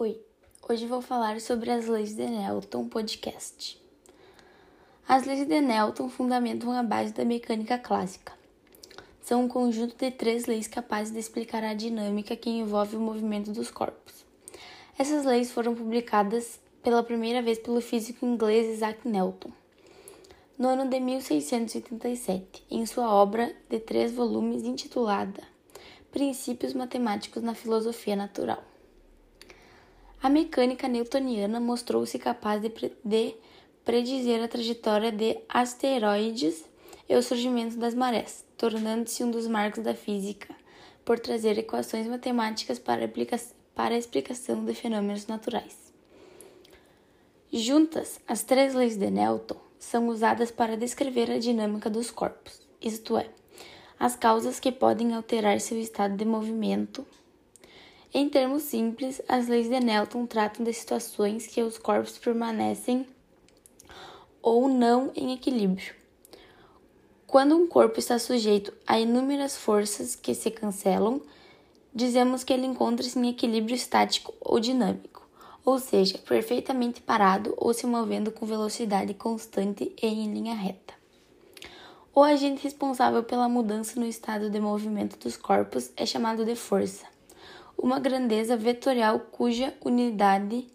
Oi, hoje vou falar sobre as leis de Newton podcast. As leis de Newton fundamentam a base da mecânica clássica. São um conjunto de três leis capazes de explicar a dinâmica que envolve o movimento dos corpos. Essas leis foram publicadas pela primeira vez pelo físico inglês Isaac Newton, no ano de 1687, em sua obra de três volumes intitulada Princípios Matemáticos na Filosofia Natural. A mecânica newtoniana mostrou-se capaz de, pre de predizer a trajetória de asteroides e o surgimento das marés, tornando-se um dos marcos da física, por trazer equações matemáticas para, para a explicação de fenômenos naturais. Juntas, as três leis de Newton são usadas para descrever a dinâmica dos corpos, isto é, as causas que podem alterar seu estado de movimento em termos simples, as leis de Newton tratam de situações que os corpos permanecem ou não em equilíbrio. Quando um corpo está sujeito a inúmeras forças que se cancelam, dizemos que ele encontra-se em equilíbrio estático ou dinâmico, ou seja, perfeitamente parado ou se movendo com velocidade constante e em linha reta. O agente responsável pela mudança no estado de movimento dos corpos é chamado de força uma grandeza vetorial cuja unidade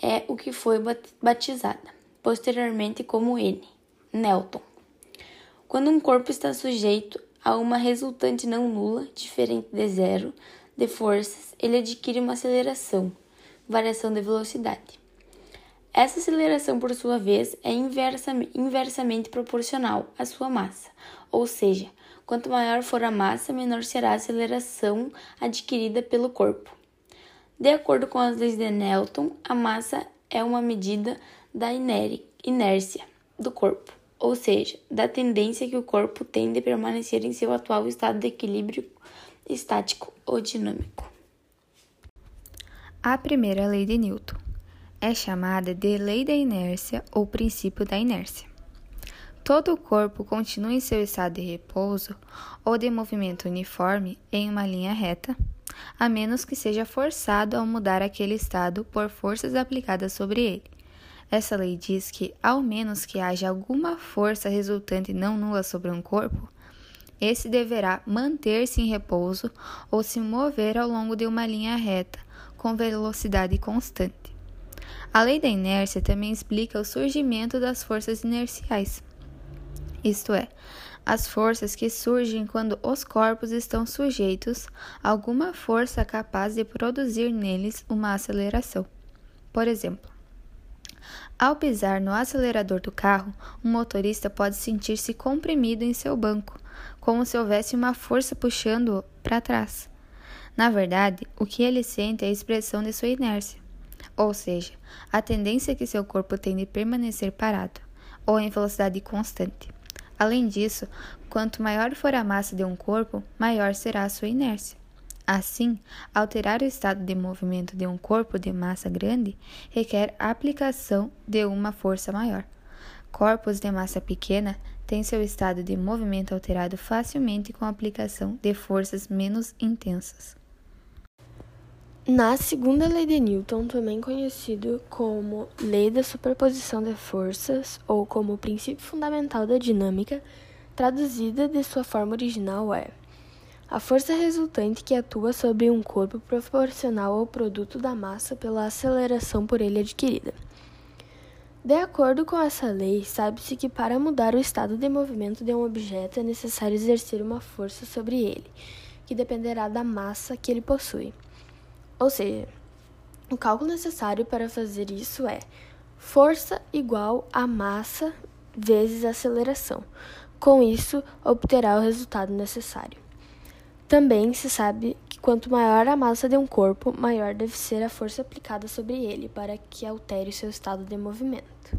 é o que foi batizada posteriormente como N, Newton. Quando um corpo está sujeito a uma resultante não nula, diferente de zero, de forças, ele adquire uma aceleração, variação de velocidade. Essa aceleração, por sua vez, é inversamente proporcional à sua massa, ou seja, Quanto maior for a massa, menor será a aceleração adquirida pelo corpo. De acordo com as leis de Newton, a massa é uma medida da inércia do corpo, ou seja, da tendência que o corpo tem de permanecer em seu atual estado de equilíbrio estático ou dinâmico. A primeira lei de Newton é chamada de lei da inércia ou princípio da inércia. Todo o corpo continua em seu estado de repouso ou de movimento uniforme em uma linha reta, a menos que seja forçado a mudar aquele estado por forças aplicadas sobre ele. Essa lei diz que, ao menos que haja alguma força resultante não nula sobre um corpo, esse deverá manter-se em repouso ou se mover ao longo de uma linha reta com velocidade constante. A lei da inércia também explica o surgimento das forças inerciais isto é, as forças que surgem quando os corpos estão sujeitos a alguma força capaz de produzir neles uma aceleração. Por exemplo, ao pisar no acelerador do carro, um motorista pode sentir-se comprimido em seu banco, como se houvesse uma força puxando-o para trás. Na verdade, o que ele sente é a expressão de sua inércia, ou seja, a tendência que seu corpo tem de permanecer parado, ou em velocidade constante. Além disso, quanto maior for a massa de um corpo, maior será a sua inércia. Assim, alterar o estado de movimento de um corpo de massa grande requer a aplicação de uma força maior. Corpos de massa pequena têm seu estado de movimento alterado facilmente com a aplicação de forças menos intensas. Na segunda lei de Newton, também conhecido como lei da superposição de forças ou como princípio fundamental da dinâmica, traduzida de sua forma original é: a força resultante que atua sobre um corpo proporcional ao produto da massa pela aceleração por ele adquirida. De acordo com essa lei, sabe-se que para mudar o estado de movimento de um objeto é necessário exercer uma força sobre ele, que dependerá da massa que ele possui. Ou seja, o cálculo necessário para fazer isso é força igual a massa vezes aceleração. Com isso, obterá o resultado necessário. Também se sabe que quanto maior a massa de um corpo, maior deve ser a força aplicada sobre ele para que altere seu estado de movimento.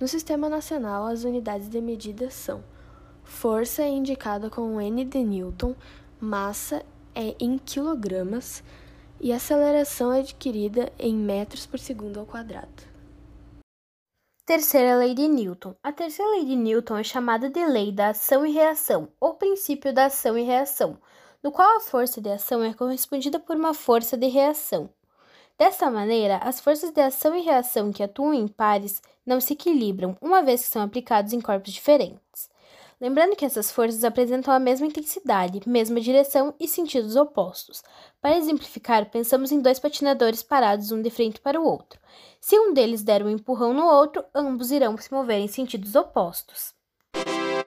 No Sistema Nacional, as unidades de medida são: força é indicada com N de Newton, massa é em quilogramas, e aceleração é adquirida em metros por segundo ao quadrado. Terceira lei de Newton. A terceira lei de Newton é chamada de lei da ação e reação, ou princípio da ação e reação, no qual a força de ação é correspondida por uma força de reação. Dessa maneira, as forças de ação e reação que atuam em pares não se equilibram, uma vez que são aplicados em corpos diferentes. Lembrando que essas forças apresentam a mesma intensidade, mesma direção e sentidos opostos. Para exemplificar, pensamos em dois patinadores parados um de frente para o outro. Se um deles der um empurrão no outro, ambos irão se mover em sentidos opostos.